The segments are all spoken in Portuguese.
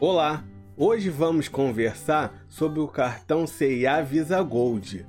Olá, hoje vamos conversar sobre o cartão CIA Visa Gold.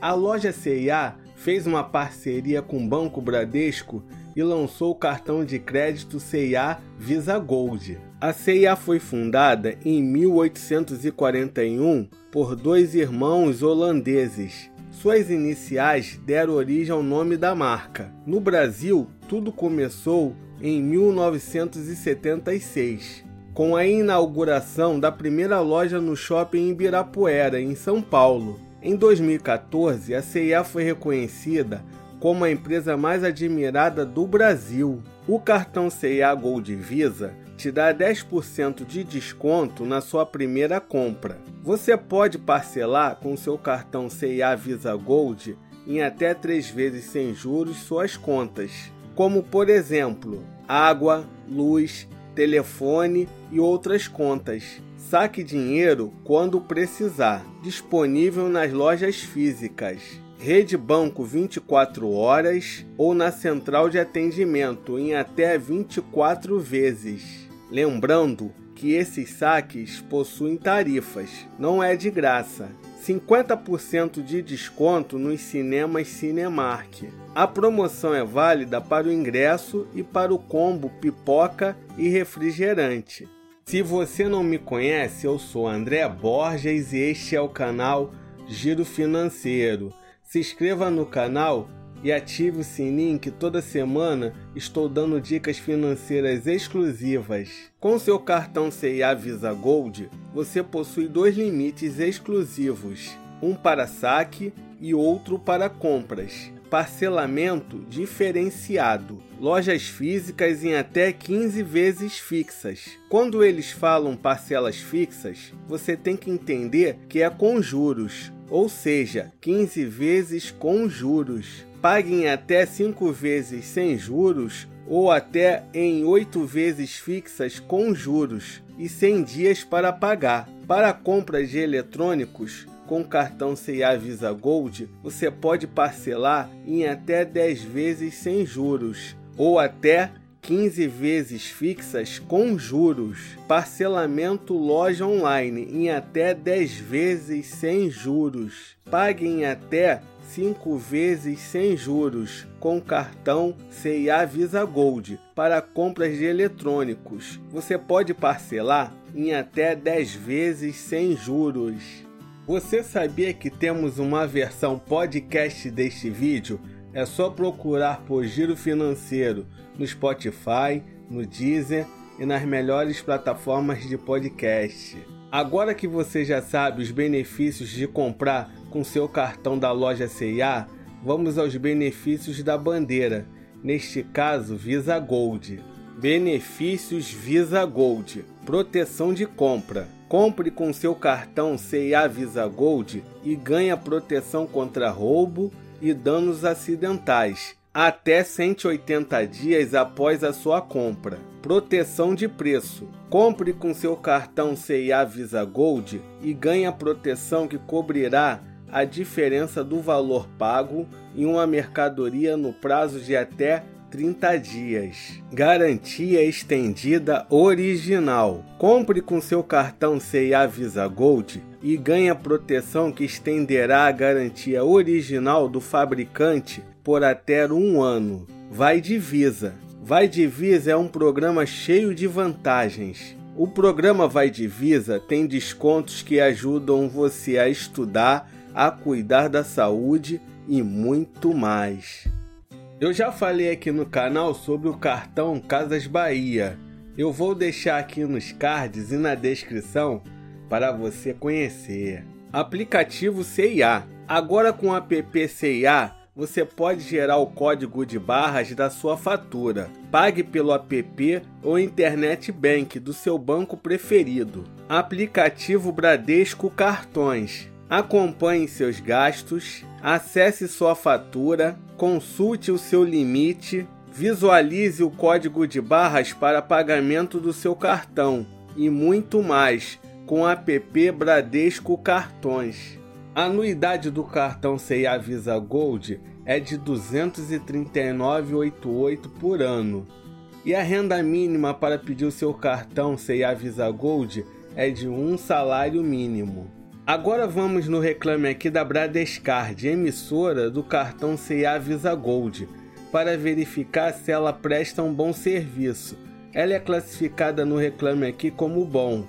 A loja CIA fez uma parceria com o Banco Bradesco e lançou o cartão de crédito CIA Visa Gold. A CIA foi fundada em 1841 por dois irmãos holandeses. Suas iniciais deram origem ao nome da marca. No Brasil, tudo começou em 1976 com a inauguração da primeira loja no shopping Ibirapuera, em São Paulo. Em 2014, a CIA foi reconhecida como a empresa mais admirada do Brasil. O cartão CIA Gold Visa te dá 10% de desconto na sua primeira compra. Você pode parcelar com seu cartão CIA Visa Gold em até três vezes sem juros suas contas, como por exemplo água, luz, telefone e outras contas. Saque dinheiro quando precisar. Disponível nas lojas físicas. Rede Banco 24 horas ou na central de atendimento em até 24 vezes. Lembrando que esses saques possuem tarifas, não é de graça. 50% de desconto nos cinemas Cinemark. A promoção é válida para o ingresso e para o combo pipoca e refrigerante. Se você não me conhece, eu sou André Borges e este é o canal Giro Financeiro. Se inscreva no canal e ative o sininho que toda semana estou dando dicas financeiras exclusivas. Com seu cartão CIA Visa Gold, você possui dois limites exclusivos, um para saque e outro para compras. Parcelamento diferenciado. Lojas físicas em até 15 vezes fixas. Quando eles falam parcelas fixas, você tem que entender que é com juros, ou seja, 15 vezes com juros paguem até 5 vezes sem juros ou até em 8 vezes fixas com juros e 100 dias para pagar. Para compras de eletrônicos com cartão CIA Visa Gold, você pode parcelar em até 10 vezes sem juros ou até 15 vezes fixas com juros. Parcelamento loja online em até 10 vezes sem juros. Pague em até 5 vezes sem juros com cartão CIA Visa Gold para compras de eletrônicos. Você pode parcelar em até 10 vezes sem juros. Você sabia que temos uma versão podcast deste vídeo? É só procurar por Giro Financeiro no Spotify, no Deezer e nas melhores plataformas de podcast. Agora que você já sabe os benefícios de comprar com seu cartão da loja CIA, vamos aos benefícios da bandeira, neste caso Visa Gold. Benefícios Visa Gold: proteção de compra. Compre com seu cartão CIA Visa Gold e ganhe proteção contra roubo e danos acidentais até 180 dias após a sua compra. Proteção de preço. Compre com seu cartão CIA Visa Gold e ganhe proteção que cobrirá a diferença do valor pago em uma mercadoria no prazo de até 30 dias. Garantia estendida original. Compre com seu cartão CIA Visa Gold e ganhe a proteção que estenderá a garantia original do fabricante por até um ano. Vai de Visa. Vai de Visa é um programa cheio de vantagens. O programa Vai de Visa tem descontos que ajudam você a estudar a cuidar da saúde e muito mais. Eu já falei aqui no canal sobre o cartão Casas Bahia. Eu vou deixar aqui nos cards e na descrição para você conhecer. Aplicativo CIA. Agora com o app CIA, você pode gerar o código de barras da sua fatura. Pague pelo app ou internet bank do seu banco preferido. Aplicativo Bradesco Cartões. Acompanhe seus gastos, acesse sua fatura, consulte o seu limite, visualize o código de barras para pagamento do seu cartão e muito mais com o app Bradesco Cartões. A anuidade do cartão CIA Visa Gold é de R$ 239,88 por ano. E a renda mínima para pedir o seu cartão CIA Visa Gold é de um salário mínimo. Agora vamos no reclame aqui da Bradescard, emissora do cartão CIA Visa Gold, para verificar se ela presta um bom serviço. Ela é classificada no reclame aqui como bom.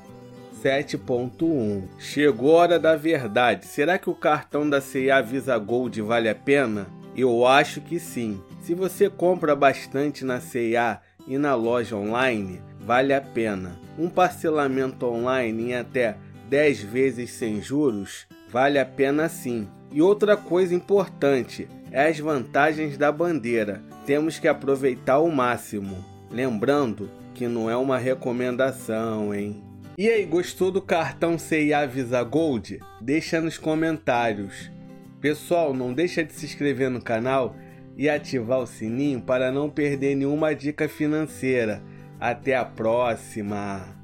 7.1 Chegou a hora da verdade. Será que o cartão da CIA Visa Gold vale a pena? Eu acho que sim. Se você compra bastante na CIA e na loja online, vale a pena. Um parcelamento online em até 10 vezes sem juros vale a pena sim. E outra coisa importante é as vantagens da bandeira. Temos que aproveitar o máximo. Lembrando que não é uma recomendação, hein? E aí, gostou do cartão CIA Visa Gold? Deixa nos comentários. Pessoal, não deixa de se inscrever no canal e ativar o sininho para não perder nenhuma dica financeira. Até a próxima!